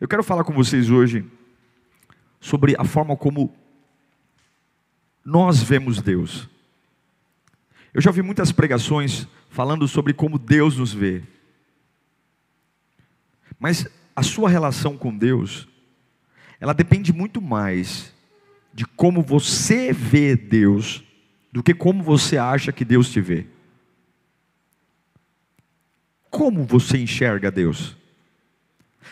Eu quero falar com vocês hoje sobre a forma como nós vemos Deus. Eu já ouvi muitas pregações falando sobre como Deus nos vê. Mas a sua relação com Deus, ela depende muito mais de como você vê Deus do que como você acha que Deus te vê. Como você enxerga Deus?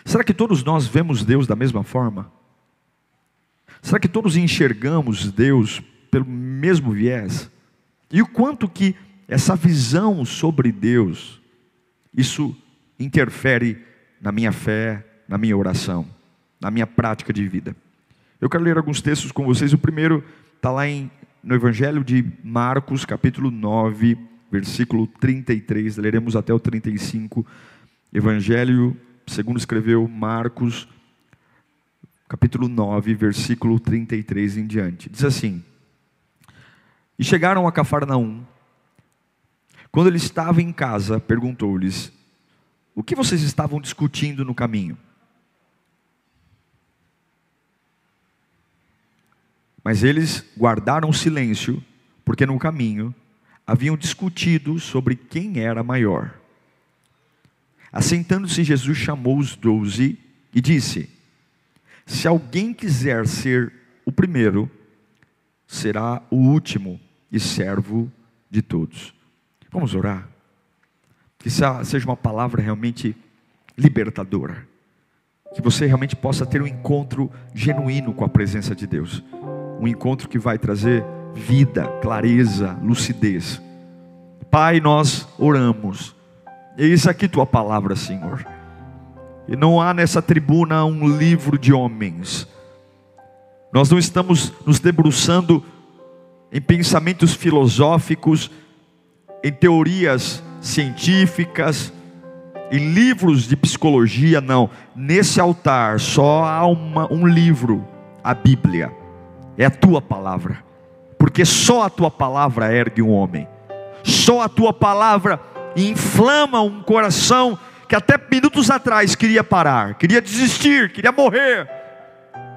Será que todos nós vemos Deus da mesma forma? Será que todos enxergamos Deus pelo mesmo viés? E o quanto que essa visão sobre Deus, isso interfere na minha fé, na minha oração, na minha prática de vida. Eu quero ler alguns textos com vocês. O primeiro está lá em, no Evangelho de Marcos, capítulo 9, versículo 33. Leremos até o 35. Evangelho segundo escreveu Marcos, capítulo 9, versículo 33 em diante. Diz assim: E chegaram a Cafarnaum. Quando ele estava em casa, perguntou-lhes: O que vocês estavam discutindo no caminho? Mas eles guardaram silêncio, porque no caminho haviam discutido sobre quem era maior. Assentando-se, Jesus chamou os doze e disse: Se alguém quiser ser o primeiro, será o último e servo de todos. Vamos orar? Que seja uma palavra realmente libertadora. Que você realmente possa ter um encontro genuíno com a presença de Deus. Um encontro que vai trazer vida, clareza, lucidez. Pai, nós oramos Eis aqui tua palavra, Senhor. E não há nessa tribuna um livro de homens. Nós não estamos nos debruçando em pensamentos filosóficos, em teorias científicas, em livros de psicologia, não. Nesse altar só há uma, um livro, a Bíblia. É a tua palavra. Porque só a tua palavra ergue um homem. Só a tua palavra e inflama um coração que até minutos atrás queria parar, queria desistir, queria morrer,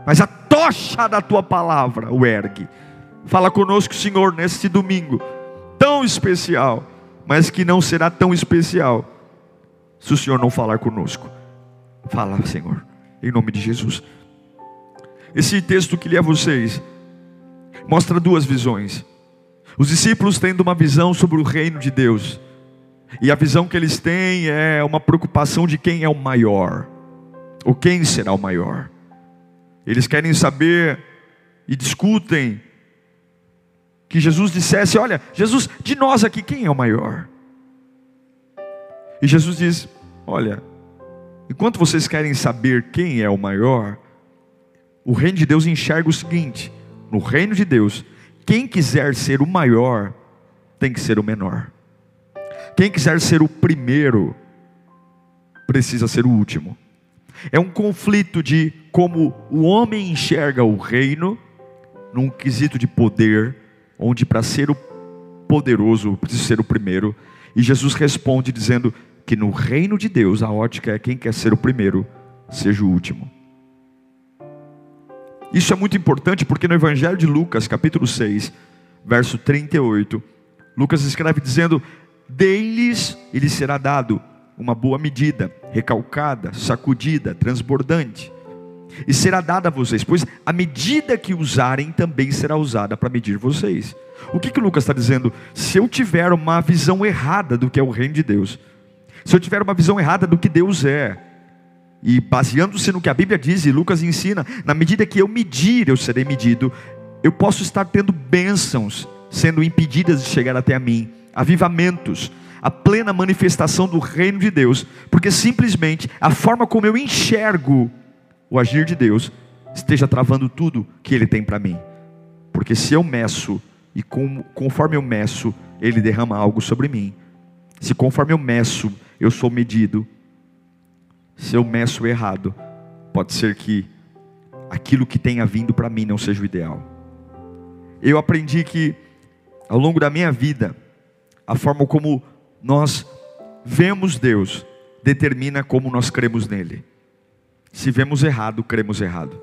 mas a tocha da tua palavra o ergue. Fala conosco, Senhor, neste domingo tão especial, mas que não será tão especial se o Senhor não falar conosco. Fala, Senhor, em nome de Jesus. Esse texto que li a vocês mostra duas visões. Os discípulos tendo uma visão sobre o reino de Deus e a visão que eles têm é uma preocupação de quem é o maior, ou quem será o maior. Eles querem saber e discutem que Jesus dissesse: Olha, Jesus, de nós aqui, quem é o maior? E Jesus diz: Olha, enquanto vocês querem saber quem é o maior, o reino de Deus enxerga o seguinte: no reino de Deus, quem quiser ser o maior, tem que ser o menor. Quem quiser ser o primeiro, precisa ser o último. É um conflito de como o homem enxerga o reino, num quesito de poder, onde para ser o poderoso precisa ser o primeiro. E Jesus responde dizendo que no reino de Deus a ótica é quem quer ser o primeiro, seja o último. Isso é muito importante porque no Evangelho de Lucas, capítulo 6, verso 38, Lucas escreve dizendo: Dei-lhes e lhes será dado uma boa medida, recalcada, sacudida, transbordante. E será dada a vocês, pois a medida que usarem também será usada para medir vocês. O que, que Lucas está dizendo? Se eu tiver uma visão errada do que é o reino de Deus, se eu tiver uma visão errada do que Deus é, e baseando-se no que a Bíblia diz e Lucas ensina, na medida que eu medir, eu serei medido, eu posso estar tendo bênçãos sendo impedidas de chegar até a mim avivamentos, a plena manifestação do reino de Deus, porque simplesmente a forma como eu enxergo o agir de Deus esteja travando tudo que Ele tem para mim. Porque se eu meço e com, conforme eu meço, Ele derrama algo sobre mim. Se conforme eu meço, eu sou medido. Se eu meço errado, pode ser que aquilo que tenha vindo para mim não seja o ideal. Eu aprendi que ao longo da minha vida, a forma como nós vemos Deus determina como nós cremos nele. Se vemos errado, cremos errado.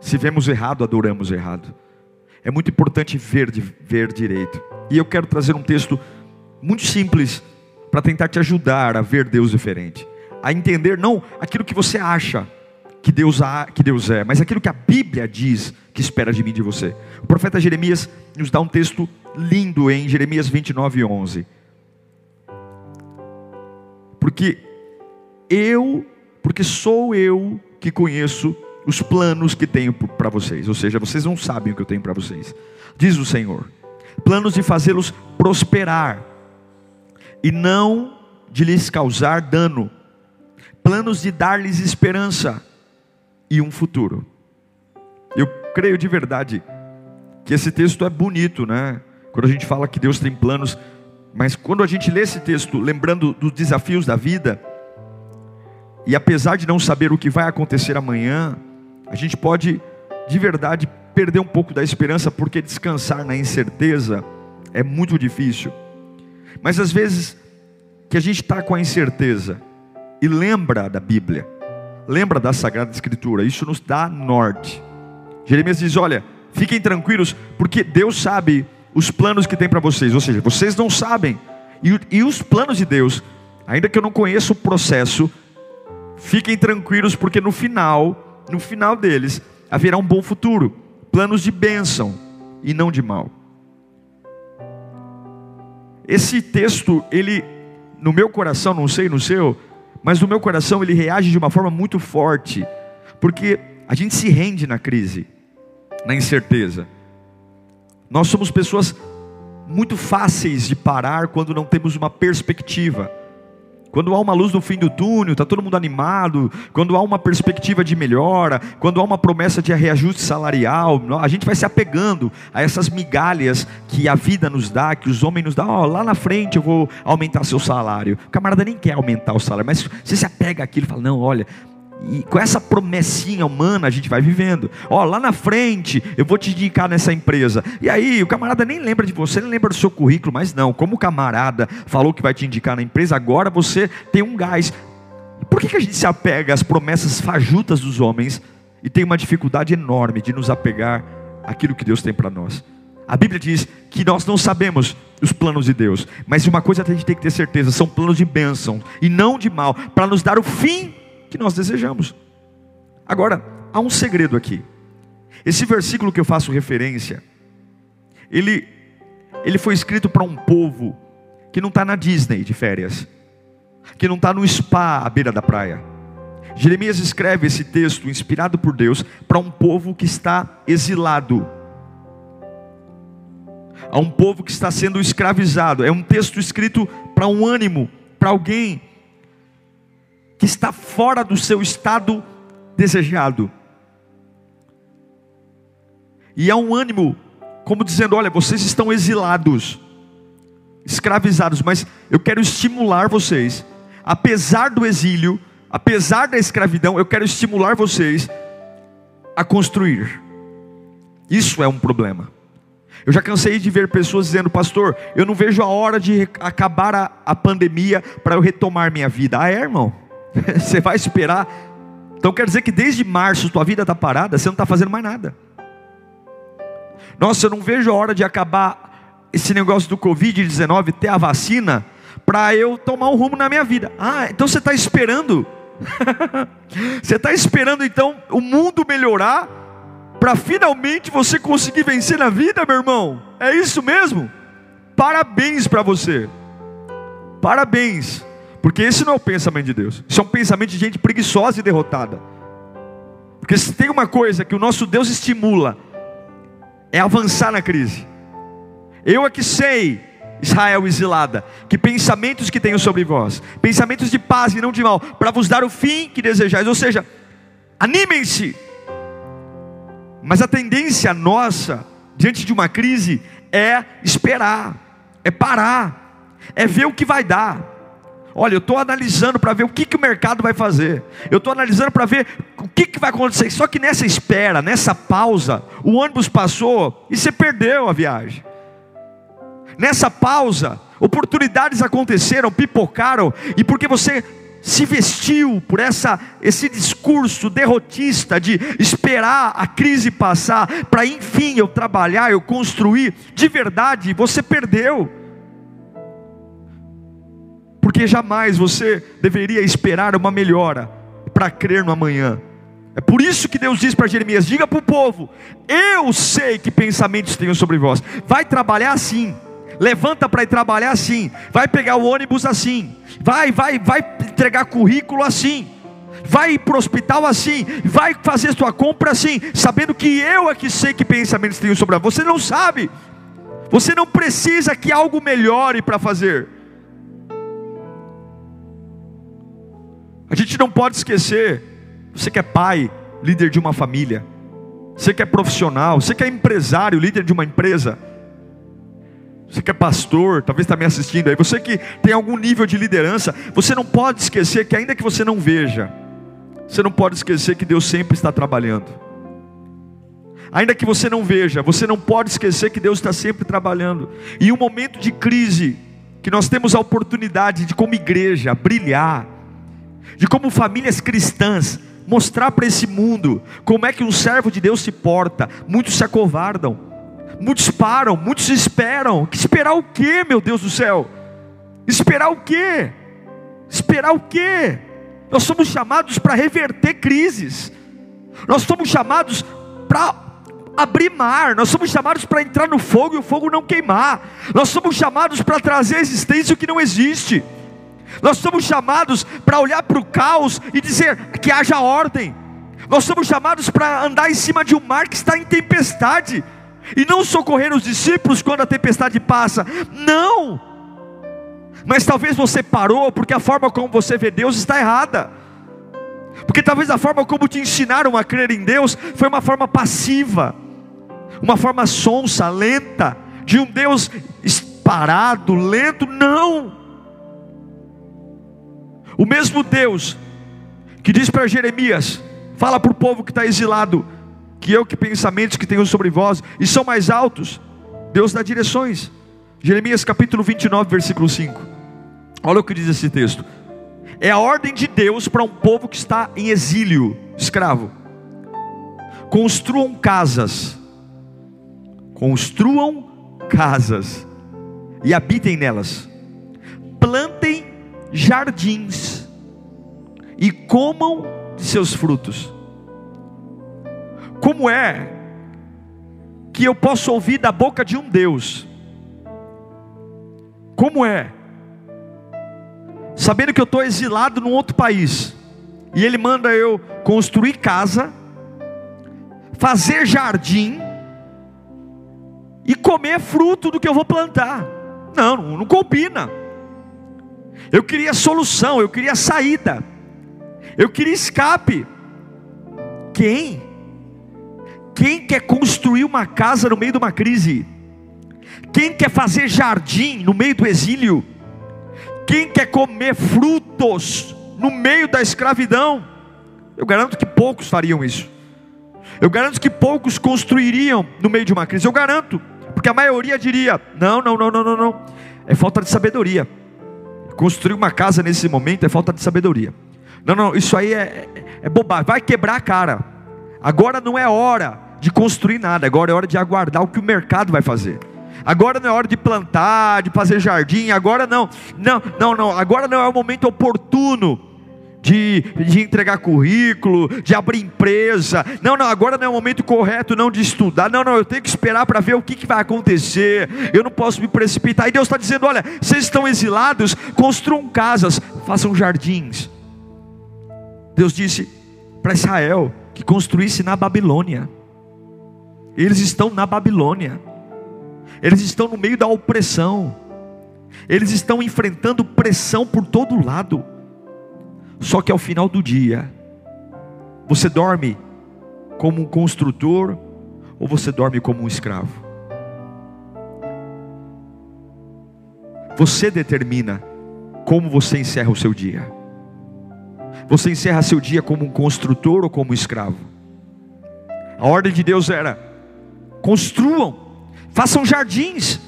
Se vemos errado, adoramos errado. É muito importante ver, ver direito. E eu quero trazer um texto muito simples para tentar te ajudar a ver Deus diferente, a entender não aquilo que você acha que Deus, que Deus é, mas aquilo que a Bíblia diz que espera de mim de você. O profeta Jeremias nos dá um texto lindo em Jeremias 29, 11. Porque eu, porque sou eu que conheço os planos que tenho para vocês, ou seja, vocês não sabem o que eu tenho para vocês, diz o Senhor: planos de fazê-los prosperar e não de lhes causar dano, planos de dar-lhes esperança e um futuro. Eu creio de verdade que esse texto é bonito, né? Quando a gente fala que Deus tem planos, mas quando a gente lê esse texto, lembrando dos desafios da vida, e apesar de não saber o que vai acontecer amanhã, a gente pode de verdade perder um pouco da esperança, porque descansar na incerteza é muito difícil. Mas às vezes que a gente está com a incerteza e lembra da Bíblia, lembra da Sagrada Escritura, isso nos dá norte. Jeremias diz: Olha, fiquem tranquilos, porque Deus sabe os planos que tem para vocês, ou seja, vocês não sabem, e, e os planos de Deus, ainda que eu não conheça o processo, fiquem tranquilos, porque no final, no final deles, haverá um bom futuro, planos de bênção e não de mal. Esse texto, ele, no meu coração, não sei no seu, mas no meu coração ele reage de uma forma muito forte, porque a gente se rende na crise, na incerteza. Nós somos pessoas muito fáceis de parar quando não temos uma perspectiva. Quando há uma luz no fim do túnel, está todo mundo animado. Quando há uma perspectiva de melhora, quando há uma promessa de reajuste salarial, a gente vai se apegando a essas migalhas que a vida nos dá, que os homens nos dão. Oh, lá na frente eu vou aumentar seu salário. O camarada nem quer aumentar o salário, mas você se apega àquilo e fala: não, olha, e com essa promessinha humana a gente vai vivendo. Ó, lá na frente eu vou te indicar nessa empresa. E aí o camarada nem lembra de você, nem lembra do seu currículo, mas não, como o camarada falou que vai te indicar na empresa, agora você tem um gás. Por que, que a gente se apega às promessas fajutas dos homens e tem uma dificuldade enorme de nos apegar àquilo que Deus tem para nós? A Bíblia diz que nós não sabemos os planos de Deus, mas uma coisa a gente tem que ter certeza: são planos de bênção e não de mal, para nos dar o fim que nós desejamos. Agora, há um segredo aqui. Esse versículo que eu faço referência, ele, ele foi escrito para um povo que não está na Disney de férias, que não está no spa à beira da praia. Jeremias escreve esse texto, inspirado por Deus, para um povo que está exilado, a um povo que está sendo escravizado. É um texto escrito para um ânimo, para alguém que está fora do seu estado desejado. E há um ânimo, como dizendo: olha, vocês estão exilados, escravizados, mas eu quero estimular vocês, apesar do exílio, apesar da escravidão, eu quero estimular vocês a construir. Isso é um problema. Eu já cansei de ver pessoas dizendo, pastor, eu não vejo a hora de acabar a, a pandemia para eu retomar minha vida. Ah, é, irmão? você vai esperar. Então quer dizer que desde março tua vida está parada, você não está fazendo mais nada. Nossa, eu não vejo a hora de acabar esse negócio do Covid-19, ter a vacina, para eu tomar um rumo na minha vida. Ah, então você está esperando. você está esperando então o mundo melhorar para finalmente você conseguir vencer na vida, meu irmão? É isso mesmo? Parabéns para você. Parabéns. Porque esse não é o pensamento de Deus. Isso é um pensamento de gente preguiçosa e derrotada. Porque se tem uma coisa que o nosso Deus estimula, é avançar na crise. Eu é que sei, Israel exilada, que pensamentos que tenho sobre vós, pensamentos de paz e não de mal, para vos dar o fim que desejais. Ou seja, Animem-se. Mas a tendência nossa, diante de uma crise, é esperar, é parar, é ver o que vai dar. Olha, eu estou analisando para ver o que, que o mercado vai fazer. Eu estou analisando para ver o que, que vai acontecer. Só que nessa espera, nessa pausa, o ônibus passou e você perdeu a viagem. Nessa pausa, oportunidades aconteceram, pipocaram, e porque você se vestiu por essa, esse discurso derrotista de esperar a crise passar, para enfim eu trabalhar, eu construir, de verdade, você perdeu porque jamais você deveria esperar uma melhora para crer no amanhã. É por isso que Deus diz para Jeremias: diga para o povo, eu sei que pensamentos tenho sobre vós. Vai trabalhar assim, levanta para ir trabalhar assim, vai pegar o ônibus assim, vai, vai, vai entregar currículo assim, vai para o hospital assim, vai fazer sua compra assim, sabendo que eu é que sei que pensamentos tenho sobre vós. Você não sabe, você não precisa que algo melhore para fazer. A gente não pode esquecer, você que é pai, líder de uma família, você que é profissional, você que é empresário, líder de uma empresa, você que é pastor, talvez está me assistindo aí, você que tem algum nível de liderança, você não pode esquecer que ainda que você não veja, você não pode esquecer que Deus sempre está trabalhando. Ainda que você não veja, você não pode esquecer que Deus está sempre trabalhando. E um momento de crise, que nós temos a oportunidade de, como igreja, brilhar, de como famílias cristãs mostrar para esse mundo como é que um servo de Deus se porta. Muitos se acovardam, muitos param, muitos esperam. Esperar o que, meu Deus do céu? Esperar o que? Esperar o que? Nós somos chamados para reverter crises. Nós somos chamados para abrir mar, nós somos chamados para entrar no fogo e o fogo não queimar. Nós somos chamados para trazer à existência o que não existe. Nós somos chamados para olhar para o caos e dizer que haja ordem. Nós somos chamados para andar em cima de um mar que está em tempestade e não socorrer os discípulos quando a tempestade passa. Não. Mas talvez você parou porque a forma como você vê Deus está errada. Porque talvez a forma como te ensinaram a crer em Deus foi uma forma passiva, uma forma sonsa, lenta, de um Deus parado, lento. Não. O mesmo Deus que diz para Jeremias: fala para o povo que está exilado, que eu que pensamentos que tenho sobre vós, e são mais altos. Deus dá direções. Jeremias capítulo 29, versículo 5. Olha o que diz esse texto. É a ordem de Deus para um povo que está em exílio, escravo. Construam casas. Construam casas e habitem nelas. Plantem jardins e comam de seus frutos. Como é que eu posso ouvir da boca de um Deus? Como é? Sabendo que eu estou exilado num outro país, e Ele manda eu construir casa, fazer jardim e comer fruto do que eu vou plantar. Não, não combina. Eu queria solução, eu queria saída, eu queria escape. Quem? Quem quer construir uma casa no meio de uma crise? Quem quer fazer jardim no meio do exílio? Quem quer comer frutos no meio da escravidão? Eu garanto que poucos fariam isso. Eu garanto que poucos construiriam no meio de uma crise. Eu garanto, porque a maioria diria: não, não, não, não, não, não. É falta de sabedoria. Construir uma casa nesse momento é falta de sabedoria. Não, não, isso aí é, é bobagem, vai quebrar a cara. Agora não é hora de construir nada, agora é hora de aguardar o que o mercado vai fazer. Agora não é hora de plantar, de fazer jardim, agora não, não, não, não, agora não é o momento oportuno de, de entregar currículo, de abrir empresa. Não, não, agora não é o momento correto não de estudar. Não, não, eu tenho que esperar para ver o que, que vai acontecer. Eu não posso me precipitar. E Deus está dizendo: olha, vocês estão exilados, construam casas, façam jardins. Deus disse para Israel que construísse na Babilônia. Eles estão na Babilônia. Eles estão no meio da opressão. Eles estão enfrentando pressão por todo lado. Só que ao final do dia, Você dorme como um construtor ou você dorme como um escravo? Você determina como você encerra o seu dia. Você encerra seu dia como um construtor ou como um escravo? A ordem de Deus era: construam, façam jardins,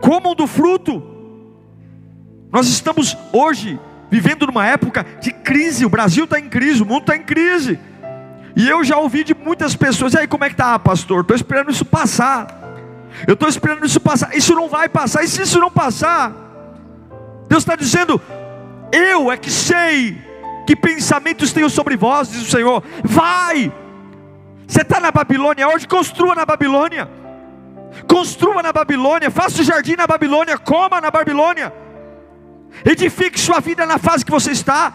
comam do fruto. Nós estamos hoje vivendo numa época de crise, o Brasil está em crise, o mundo está em crise. E eu já ouvi de muitas pessoas, e aí como é que está, pastor? Estou esperando isso passar. Eu estou esperando isso passar. Isso não vai passar. E se isso não passar, Deus está dizendo: Eu é que sei que pensamentos tenho sobre vós, diz o Senhor. Vai. Você está na Babilônia hoje, construa na Babilônia. Construa na Babilônia, faça o jardim na Babilônia, coma na Babilônia. Edifique sua vida na fase que você está.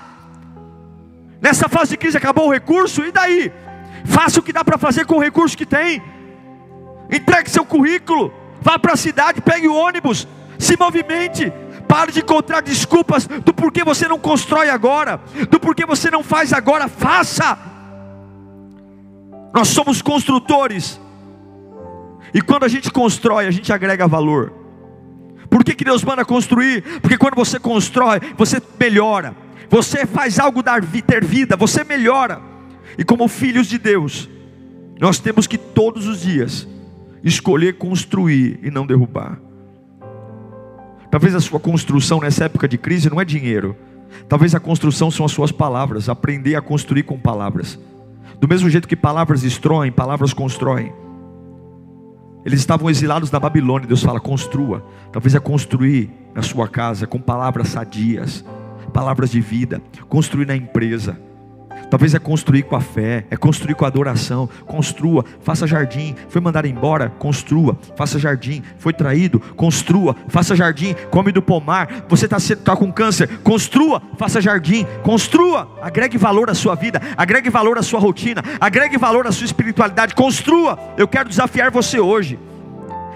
Nessa fase de crise acabou o recurso, e daí? Faça o que dá para fazer com o recurso que tem entregue seu currículo, vá para a cidade, pegue o ônibus, se movimente. Pare de encontrar desculpas do porquê você não constrói agora, do porquê você não faz agora, faça. Nós somos construtores, e quando a gente constrói, a gente agrega valor. Por que, que Deus manda construir? Porque quando você constrói, você melhora, você faz algo dar, ter vida, você melhora. E como filhos de Deus, nós temos que todos os dias escolher construir e não derrubar. Talvez a sua construção nessa época de crise não é dinheiro. Talvez a construção são as suas palavras, aprender a construir com palavras. Do mesmo jeito que palavras destroem, palavras constroem. Eles estavam exilados na Babilônia, Deus fala: construa. Talvez é construir na sua casa com palavras sadias, palavras de vida, construir na empresa Talvez é construir com a fé, é construir com a adoração. Construa, faça jardim. Foi mandado embora, construa, faça jardim. Foi traído, construa, faça jardim. Come do pomar. Você está tá com câncer, construa, faça jardim. Construa, agregue valor à sua vida, agregue valor à sua rotina, agregue valor à sua espiritualidade. Construa. Eu quero desafiar você hoje.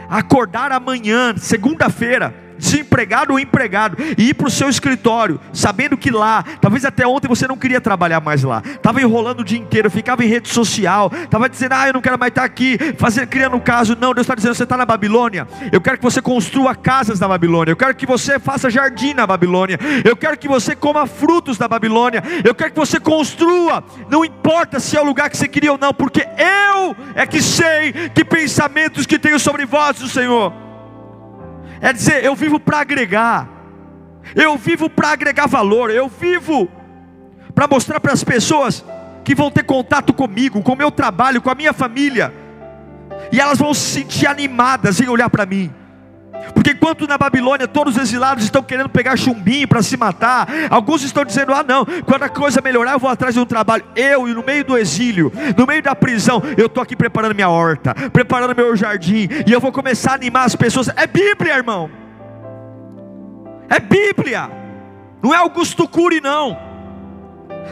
Acordar amanhã, segunda-feira desempregado ou empregado, e ir para o seu escritório, sabendo que lá, talvez até ontem você não queria trabalhar mais lá, estava enrolando o dia inteiro, ficava em rede social, estava dizendo, ah, eu não quero mais estar aqui, fazer, criando um caso. Não, Deus está dizendo, você está na Babilônia, eu quero que você construa casas na Babilônia, eu quero que você faça jardim na Babilônia, eu quero que você coma frutos da Babilônia, eu quero que você construa, não importa se é o lugar que você queria ou não, porque eu é que sei que pensamentos que tenho sobre vós, o Senhor é dizer, eu vivo para agregar, eu vivo para agregar valor, eu vivo para mostrar para as pessoas que vão ter contato comigo, com o meu trabalho, com a minha família, e elas vão se sentir animadas em olhar para mim. Porque enquanto na Babilônia todos os exilados estão querendo pegar chumbinho para se matar, alguns estão dizendo: ah, não, quando a coisa melhorar, eu vou atrás de um trabalho. Eu, e no meio do exílio, no meio da prisão, eu estou aqui preparando minha horta, preparando meu jardim, e eu vou começar a animar as pessoas. É Bíblia, irmão, é Bíblia, não é Augusto Cury, não,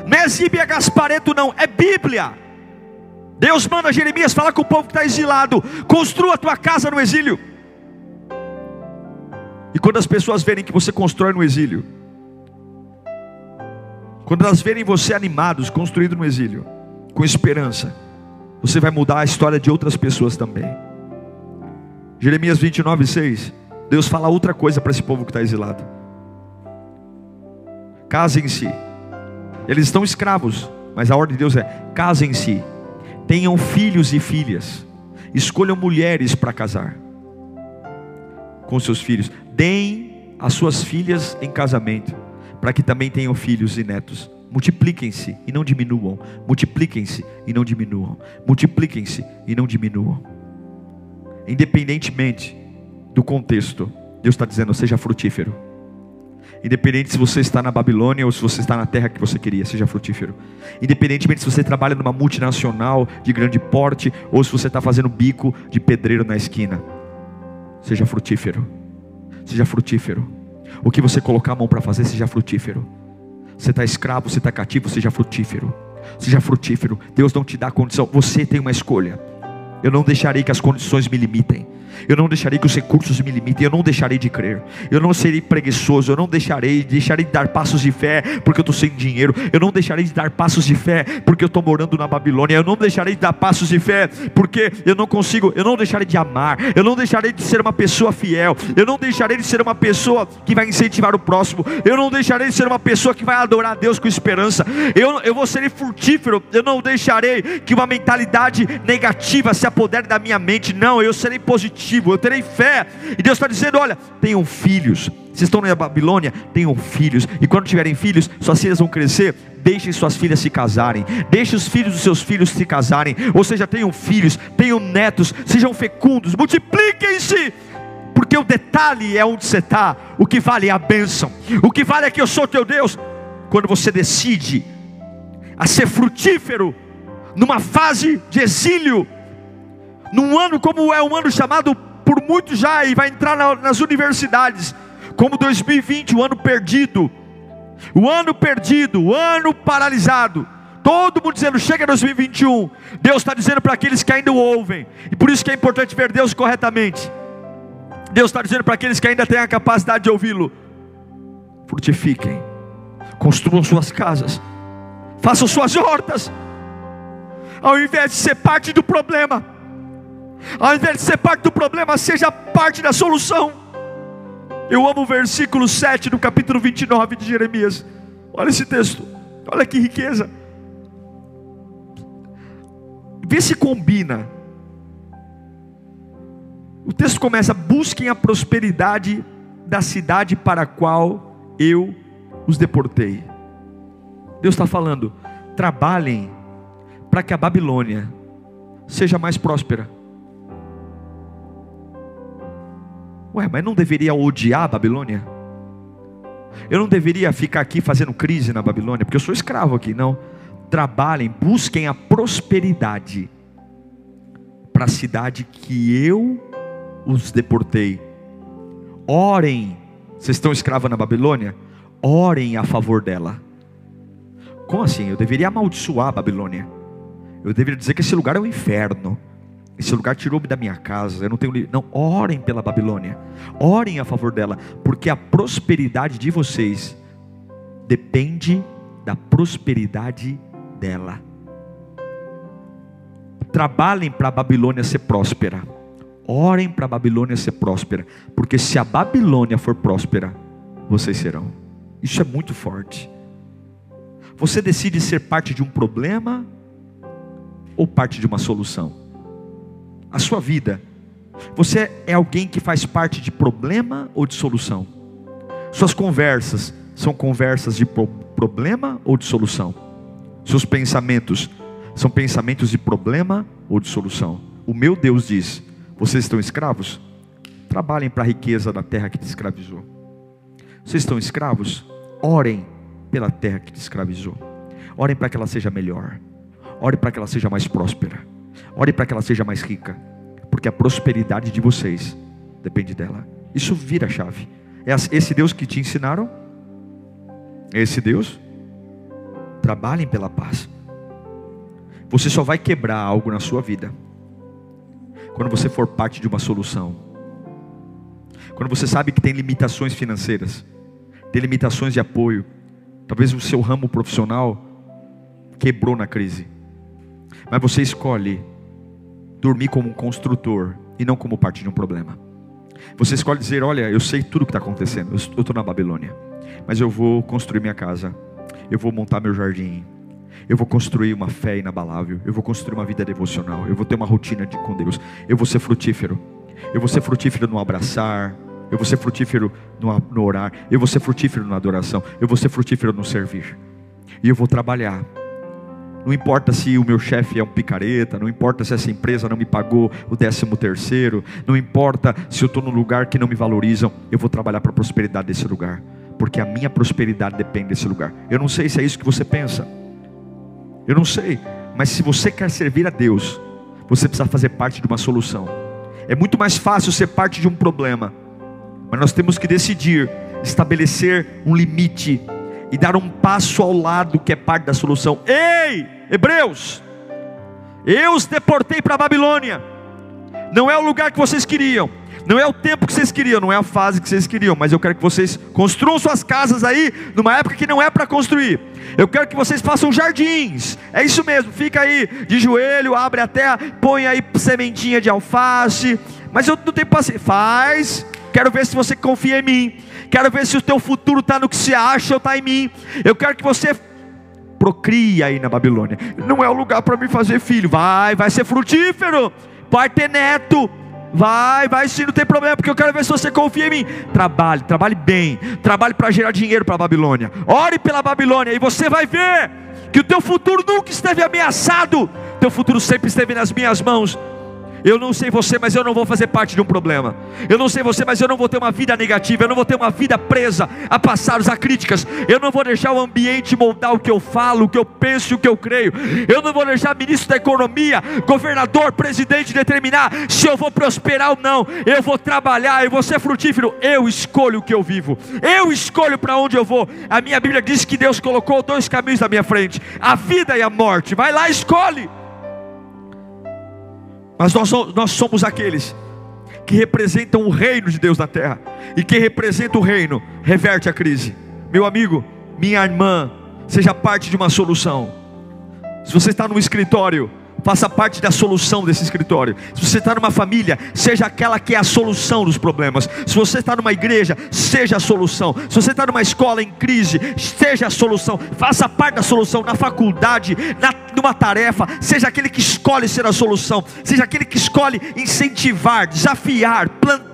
não é Zíbia Gaspareto, não, é Bíblia. Deus manda Jeremias falar com o povo que está exilado: construa a tua casa no exílio. E quando as pessoas verem que você constrói no exílio, quando elas verem você animados, construído no exílio, com esperança, você vai mudar a história de outras pessoas também. Jeremias 29, 6. Deus fala outra coisa para esse povo que está exilado. Casem-se. Eles estão escravos, mas a ordem de Deus é: casem-se, tenham filhos e filhas, escolham mulheres para casar com seus filhos. Deem as suas filhas em casamento, para que também tenham filhos e netos. Multipliquem-se e não diminuam. Multipliquem-se e não diminuam. Multipliquem-se e não diminuam. Independentemente do contexto, Deus está dizendo: seja frutífero. Independente se você está na Babilônia ou se você está na terra que você queria, seja frutífero. Independentemente se você trabalha numa multinacional de grande porte ou se você está fazendo bico de pedreiro na esquina, seja frutífero. Seja frutífero. O que você colocar a mão para fazer, seja frutífero. Você está escravo, você está cativo, seja frutífero. Seja frutífero. Deus não te dá condição. Você tem uma escolha. Eu não deixarei que as condições me limitem. Eu não deixarei que os recursos me limitem, eu não deixarei de crer. Eu não serei preguiçoso, eu não deixarei, deixarei de dar passos de fé porque eu estou sem dinheiro. Eu não deixarei de dar passos de fé porque eu estou morando na Babilônia. Eu não deixarei de dar passos de fé porque eu não consigo, eu não deixarei de amar. Eu não deixarei de ser uma pessoa fiel. Eu não deixarei de ser uma pessoa que vai incentivar o próximo. Eu não deixarei de ser uma pessoa que vai adorar a Deus com esperança. Eu, eu vou ser frutífero. Eu não deixarei que uma mentalidade negativa se apodere da minha mente. Não, eu serei positivo. Eu terei fé. E Deus está dizendo: olha, tenham filhos. Vocês estão na Babilônia, tenham filhos. E quando tiverem filhos, suas filhas vão crescer. Deixem suas filhas se casarem. Deixem os filhos dos seus filhos se casarem. Ou seja, tenham filhos, tenham netos, sejam fecundos, multipliquem-se porque o detalhe é onde você está, o que vale é a bênção, o que vale é que eu sou teu Deus. Quando você decide a ser frutífero, numa fase de exílio, num ano como é um ano chamado por muitos já e vai entrar nas universidades, como 2020, o ano perdido, o ano perdido, o ano paralisado. Todo mundo dizendo, chega 2021. Deus está dizendo para aqueles que ainda o ouvem, e por isso que é importante ver Deus corretamente. Deus está dizendo para aqueles que ainda têm a capacidade de ouvi-lo: frutifiquem, construam suas casas, façam suas hortas, ao invés de ser parte do problema, ao invés de ser parte do problema, seja parte da solução. Eu amo o versículo 7 do capítulo 29 de Jeremias. Olha esse texto, olha que riqueza. Vê se combina o texto começa: busquem a prosperidade da cidade para a qual eu os deportei. Deus está falando: trabalhem para que a Babilônia seja mais próspera. Ué, mas não deveria odiar a Babilônia? Eu não deveria ficar aqui fazendo crise na Babilônia, porque eu sou escravo aqui, não. Trabalhem, busquem a prosperidade para a cidade que eu os deportei. Orem, vocês estão escravos na Babilônia? Orem a favor dela. Como assim? Eu deveria amaldiçoar a Babilônia. Eu deveria dizer que esse lugar é um inferno. Esse lugar tirou-me da minha casa. Eu não tenho. Não, orem pela Babilônia. Orem a favor dela, porque a prosperidade de vocês depende da prosperidade dela. Trabalhem para a Babilônia ser próspera. Orem para a Babilônia ser próspera, porque se a Babilônia for próspera, vocês serão. Isso é muito forte. Você decide ser parte de um problema ou parte de uma solução? A sua vida, você é alguém que faz parte de problema ou de solução? Suas conversas são conversas de problema ou de solução? Seus pensamentos são pensamentos de problema ou de solução? O meu Deus diz: vocês estão escravos? Trabalhem para a riqueza da terra que te escravizou. Vocês estão escravos? Orem pela terra que te escravizou. Orem para que ela seja melhor. Orem para que ela seja mais próspera. Orem para que ela seja mais rica. Porque a prosperidade de vocês depende dela. Isso vira chave. É esse Deus que te ensinaram? É esse Deus? Trabalhem pela paz. Você só vai quebrar algo na sua vida quando você for parte de uma solução. Quando você sabe que tem limitações financeiras, tem limitações de apoio, talvez o seu ramo profissional quebrou na crise, mas você escolhe dormir como um construtor e não como parte de um problema. Você escolhe dizer: Olha, eu sei tudo o que está acontecendo, eu estou na Babilônia, mas eu vou construir minha casa, eu vou montar meu jardim, eu vou construir uma fé inabalável. Eu vou construir uma vida devocional. Eu vou ter uma rotina de, com Deus. Eu vou ser frutífero. Eu vou ser frutífero no abraçar. Eu vou ser frutífero no, no orar. Eu vou ser frutífero na adoração. Eu vou ser frutífero no servir. E eu vou trabalhar. Não importa se o meu chefe é um picareta, não importa se essa empresa não me pagou o décimo terceiro, não importa se eu estou num lugar que não me valorizam, eu vou trabalhar para a prosperidade desse lugar, porque a minha prosperidade depende desse lugar. Eu não sei se é isso que você pensa. Eu não sei, mas se você quer servir a Deus, você precisa fazer parte de uma solução. É muito mais fácil ser parte de um problema, mas nós temos que decidir estabelecer um limite e dar um passo ao lado que é parte da solução. Ei, Hebreus, eu os deportei para a Babilônia, Não é o lugar que vocês queriam, não é o tempo que vocês queriam, não é a fase que vocês queriam, mas eu quero que vocês construam suas casas aí numa época que não é para construir. Eu quero que vocês façam jardins. É isso mesmo, fica aí de joelho, abre a terra, põe aí sementinha de alface. Mas eu não tenho paciência. Faz. Quero ver se você confia em mim. Quero ver se o teu futuro está no que se acha ou está em mim. Eu quero que você procrie aí na Babilônia. Não é o lugar para me fazer filho. Vai, vai ser frutífero. Vai ter neto. Vai, vai sim, não tem problema, porque eu quero ver se você confia em mim. Trabalhe, trabalhe bem, trabalhe para gerar dinheiro para a Babilônia. Ore pela Babilônia e você vai ver que o teu futuro nunca esteve ameaçado, teu futuro sempre esteve nas minhas mãos. Eu não sei você, mas eu não vou fazer parte de um problema. Eu não sei você, mas eu não vou ter uma vida negativa. Eu não vou ter uma vida presa a passados, a críticas. Eu não vou deixar o ambiente moldar o que eu falo, o que eu penso o que eu creio. Eu não vou deixar ministro da economia, governador, presidente determinar se eu vou prosperar ou não. Eu vou trabalhar, eu vou ser frutífero. Eu escolho o que eu vivo. Eu escolho para onde eu vou. A minha Bíblia diz que Deus colocou dois caminhos na minha frente: a vida e a morte. Vai lá, escolhe. Mas nós, nós somos aqueles que representam o reino de Deus na terra. E quem representa o reino reverte a crise. Meu amigo, minha irmã, seja parte de uma solução. Se você está no escritório, faça parte da solução desse escritório. Se você está numa família, seja aquela que é a solução dos problemas. Se você está numa igreja, seja a solução. Se você está numa escola em crise, seja a solução. Faça parte da solução na faculdade, na, numa tarefa. Seja aquele que escolhe ser a solução. Seja aquele que escolhe incentivar, desafiar, plantar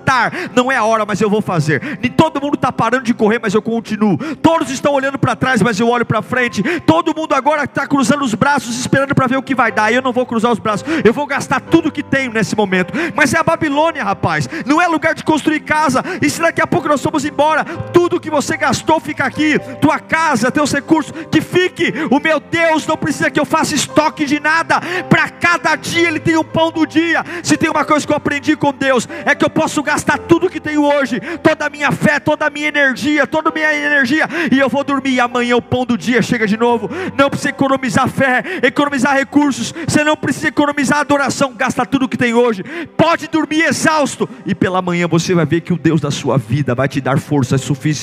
não é a hora, mas eu vou fazer. Todo mundo está parando de correr, mas eu continuo. Todos estão olhando para trás, mas eu olho para frente. Todo mundo agora está cruzando os braços, esperando para ver o que vai dar. Eu não vou cruzar os braços, eu vou gastar tudo que tenho nesse momento. Mas é a Babilônia, rapaz. Não é lugar de construir casa. E se daqui a pouco nós somos embora, tudo que você gastou fica aqui. Tua casa, teus recursos, que fique. O meu Deus não precisa que eu faça estoque de nada. Para cada dia Ele tem um pão do dia. Se tem uma coisa que eu aprendi com Deus, é que eu posso gastar gastar tudo que tenho hoje, toda a minha fé, toda a minha energia, toda a minha energia, e eu vou dormir. E amanhã o pão do dia chega de novo. Não precisa economizar fé, economizar recursos. Você não precisa economizar adoração. Gasta tudo que tem hoje. Pode dormir exausto, e pela manhã você vai ver que o Deus da sua vida vai te dar força suficiente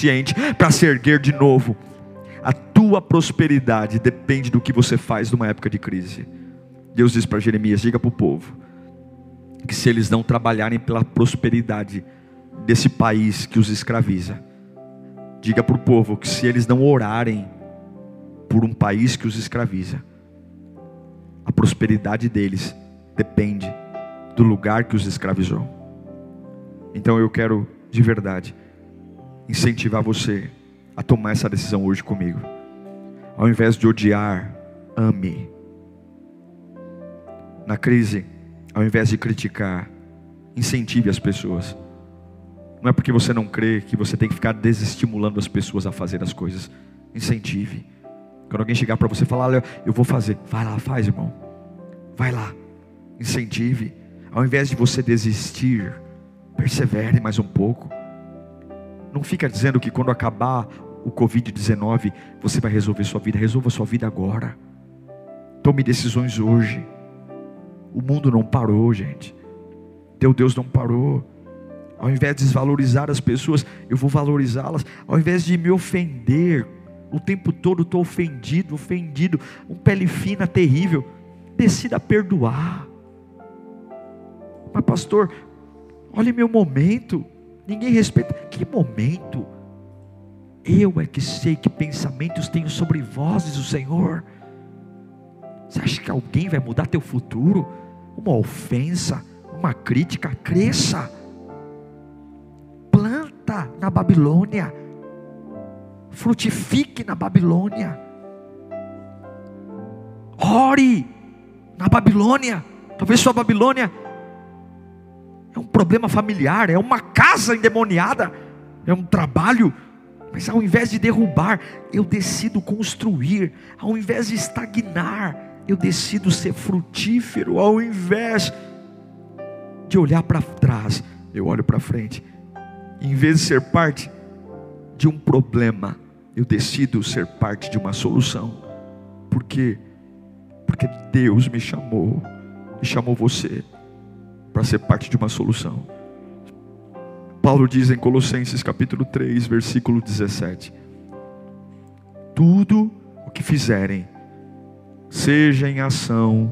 para se erguer de novo. A tua prosperidade depende do que você faz numa época de crise. Deus diz para Jeremias: diga para o povo que se eles não trabalharem pela prosperidade desse país que os escraviza, diga para o povo que se eles não orarem por um país que os escraviza, a prosperidade deles depende do lugar que os escravizou. Então eu quero de verdade incentivar você a tomar essa decisão hoje comigo. Ao invés de odiar, ame. Na crise, ao invés de criticar, incentive as pessoas. Não é porque você não crê que você tem que ficar desestimulando as pessoas a fazer as coisas. Incentive. Quando alguém chegar para você e falar, olha, eu vou fazer, vai lá, faz, irmão. Vai lá. Incentive. Ao invés de você desistir, persevere mais um pouco. Não fica dizendo que quando acabar o Covid-19, você vai resolver sua vida. Resolva sua vida agora. Tome decisões hoje. O mundo não parou, gente. Teu Deus não parou. Ao invés de desvalorizar as pessoas, eu vou valorizá-las. Ao invés de me ofender, o tempo todo estou ofendido, ofendido, um pele fina terrível. Decida perdoar. Mas, pastor, olha meu momento. Ninguém respeita. Que momento? Eu é que sei que pensamentos tenho sobre vós, diz o Senhor. Você acha que alguém vai mudar teu futuro? uma ofensa, uma crítica, cresça. Planta na Babilônia. Frutifique na Babilônia. Ore na Babilônia. Talvez sua Babilônia é um problema familiar, é uma casa endemoniada, é um trabalho. Mas ao invés de derrubar, eu decido construir, ao invés de estagnar, eu decido ser frutífero ao invés de olhar para trás, eu olho para frente. Em vez de ser parte de um problema, eu decido ser parte de uma solução. Por quê? Porque Deus me chamou e chamou você para ser parte de uma solução. Paulo diz em Colossenses capítulo 3, versículo 17: Tudo o que fizerem, seja em ação,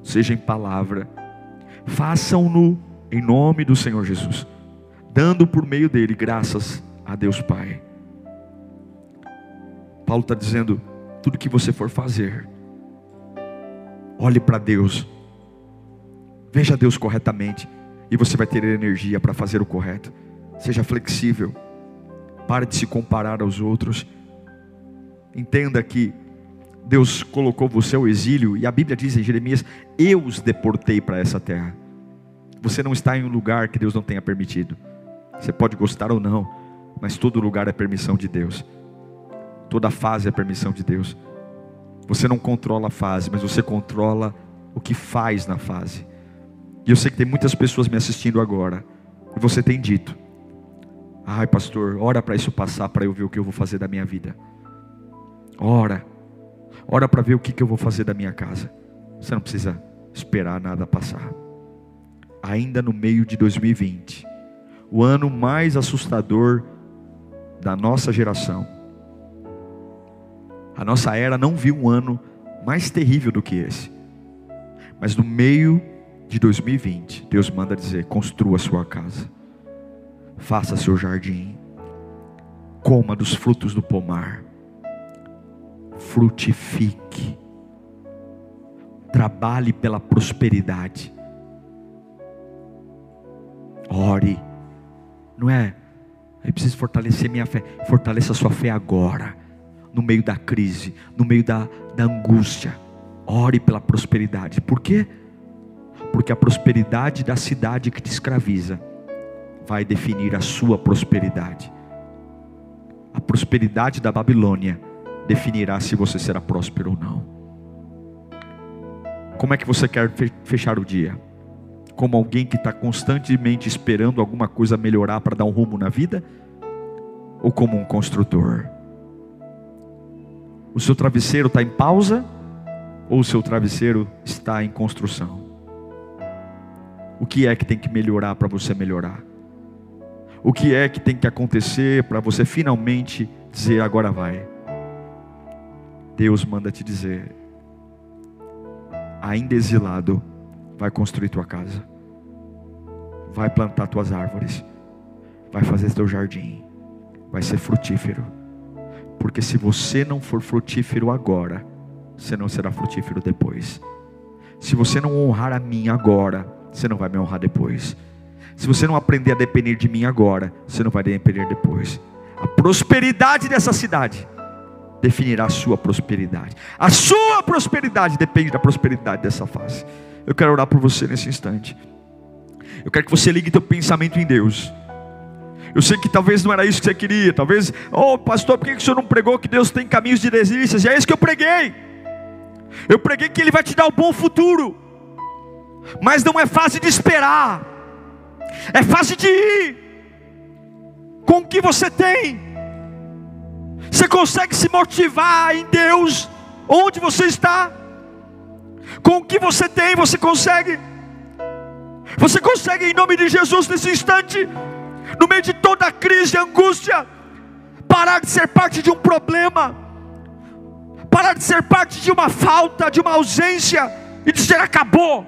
seja em palavra, façam-no em nome do Senhor Jesus, dando por meio dele graças a Deus Pai. Paulo está dizendo: tudo que você for fazer, olhe para Deus, veja Deus corretamente, e você vai ter energia para fazer o correto. Seja flexível, pare de se comparar aos outros. Entenda que Deus colocou você ao exílio, e a Bíblia diz em Jeremias: Eu os deportei para essa terra. Você não está em um lugar que Deus não tenha permitido. Você pode gostar ou não, mas todo lugar é permissão de Deus. Toda fase é permissão de Deus. Você não controla a fase, mas você controla o que faz na fase. E eu sei que tem muitas pessoas me assistindo agora. E você tem dito: Ai, pastor, ora para isso passar, para eu ver o que eu vou fazer da minha vida. Ora, ora para ver o que, que eu vou fazer da minha casa. Você não precisa esperar nada passar. Ainda no meio de 2020, o ano mais assustador da nossa geração a nossa era não viu um ano mais terrível do que esse. Mas no meio de 2020, Deus manda dizer: construa sua casa, faça seu jardim, coma dos frutos do pomar, frutifique, trabalhe pela prosperidade, ore, não é? Eu preciso fortalecer minha fé, fortaleça sua fé agora no meio da crise, no meio da, da angústia. Ore pela prosperidade. Por quê? Porque a prosperidade da cidade que te escraviza vai definir a sua prosperidade. A prosperidade da Babilônia definirá se você será próspero ou não. Como é que você quer fechar o dia? Como alguém que está constantemente esperando alguma coisa melhorar para dar um rumo na vida? Ou como um construtor? O seu travesseiro está em pausa ou o seu travesseiro está em construção? O que é que tem que melhorar para você melhorar? O que é que tem que acontecer para você finalmente dizer agora vai? Deus manda te dizer, ainda exilado, vai construir tua casa, vai plantar tuas árvores, vai fazer teu jardim, vai ser frutífero porque se você não for frutífero agora, você não será frutífero depois. Se você não honrar a mim agora, você não vai me honrar depois. Se você não aprender a depender de mim agora, você não vai depender depois. A prosperidade dessa cidade definirá a sua prosperidade. A sua prosperidade depende da prosperidade dessa fase. Eu quero orar por você nesse instante. Eu quero que você ligue teu pensamento em Deus. Eu sei que talvez não era isso que você queria. Talvez, oh pastor, por que o senhor não pregou que Deus tem caminhos de delícias? E é isso que eu preguei. Eu preguei que Ele vai te dar um bom futuro. Mas não é fase de esperar, é fase de ir com o que você tem. Você consegue se motivar em Deus, onde você está, com o que você tem, você consegue. Você consegue, em nome de Jesus, nesse instante, no meio de toda a crise angústia, parar de ser parte de um problema, parar de ser parte de uma falta, de uma ausência, e dizer: acabou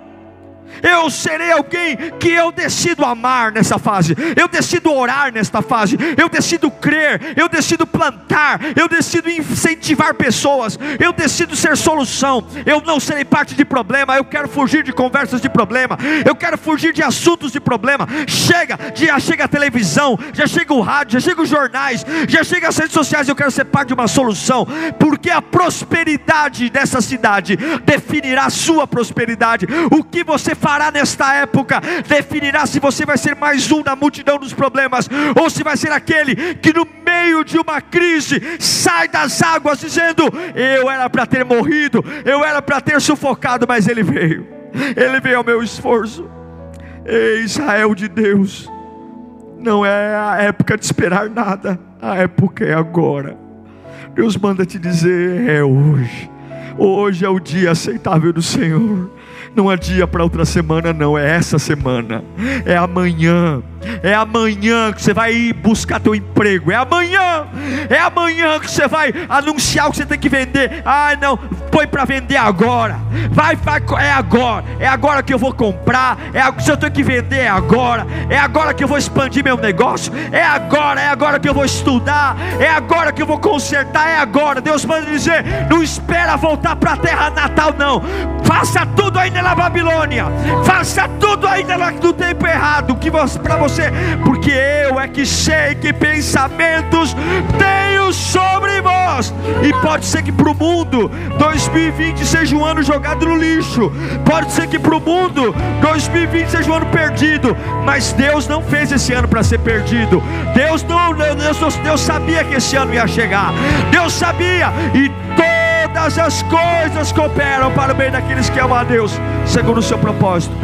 eu serei alguém que eu decido amar nessa fase, eu decido orar nesta fase, eu decido crer, eu decido plantar, eu decido incentivar pessoas, eu decido ser solução. Eu não serei parte de problema, eu quero fugir de conversas de problema, eu quero fugir de assuntos de problema. Chega, já chega a televisão, já chega o rádio, já chega os jornais, já chega as redes sociais. Eu quero ser parte de uma solução, porque a prosperidade dessa cidade definirá a sua prosperidade. O que você fará nesta época definirá se você vai ser mais um na multidão dos problemas, ou se vai ser aquele que no meio de uma crise sai das águas dizendo: Eu era para ter morrido, eu era para ter sufocado, mas ele veio, ele veio ao meu esforço. Ei, Israel de Deus, não é a época de esperar nada, a época é agora. Deus manda te dizer: é hoje. Hoje é o dia aceitável do Senhor. Não adia para outra semana, não, é essa semana, é amanhã, é amanhã que você vai buscar teu emprego, é amanhã, é amanhã que você vai anunciar o que você tem que vender. Ah, não, põe para vender agora, vai, vai, é agora, é agora que eu vou comprar, é se eu tenho que vender é agora, é agora que eu vou expandir meu negócio, é agora, é agora que eu vou estudar, é agora que eu vou consertar, é agora. Deus manda dizer: não espera voltar para a terra natal, não, faça tudo ainda na Babilônia, faça tudo ainda no tempo errado, que para você porque eu é que sei que pensamentos tenho sobre vós. E pode ser que para o mundo 2020 seja um ano jogado no lixo, pode ser que para o mundo 2020 seja um ano perdido, mas Deus não fez esse ano para ser perdido. Deus não, Deus, Deus sabia que esse ano ia chegar. Deus sabia e todas as coisas cooperam para o bem daqueles que amam a Deus, segundo o seu propósito.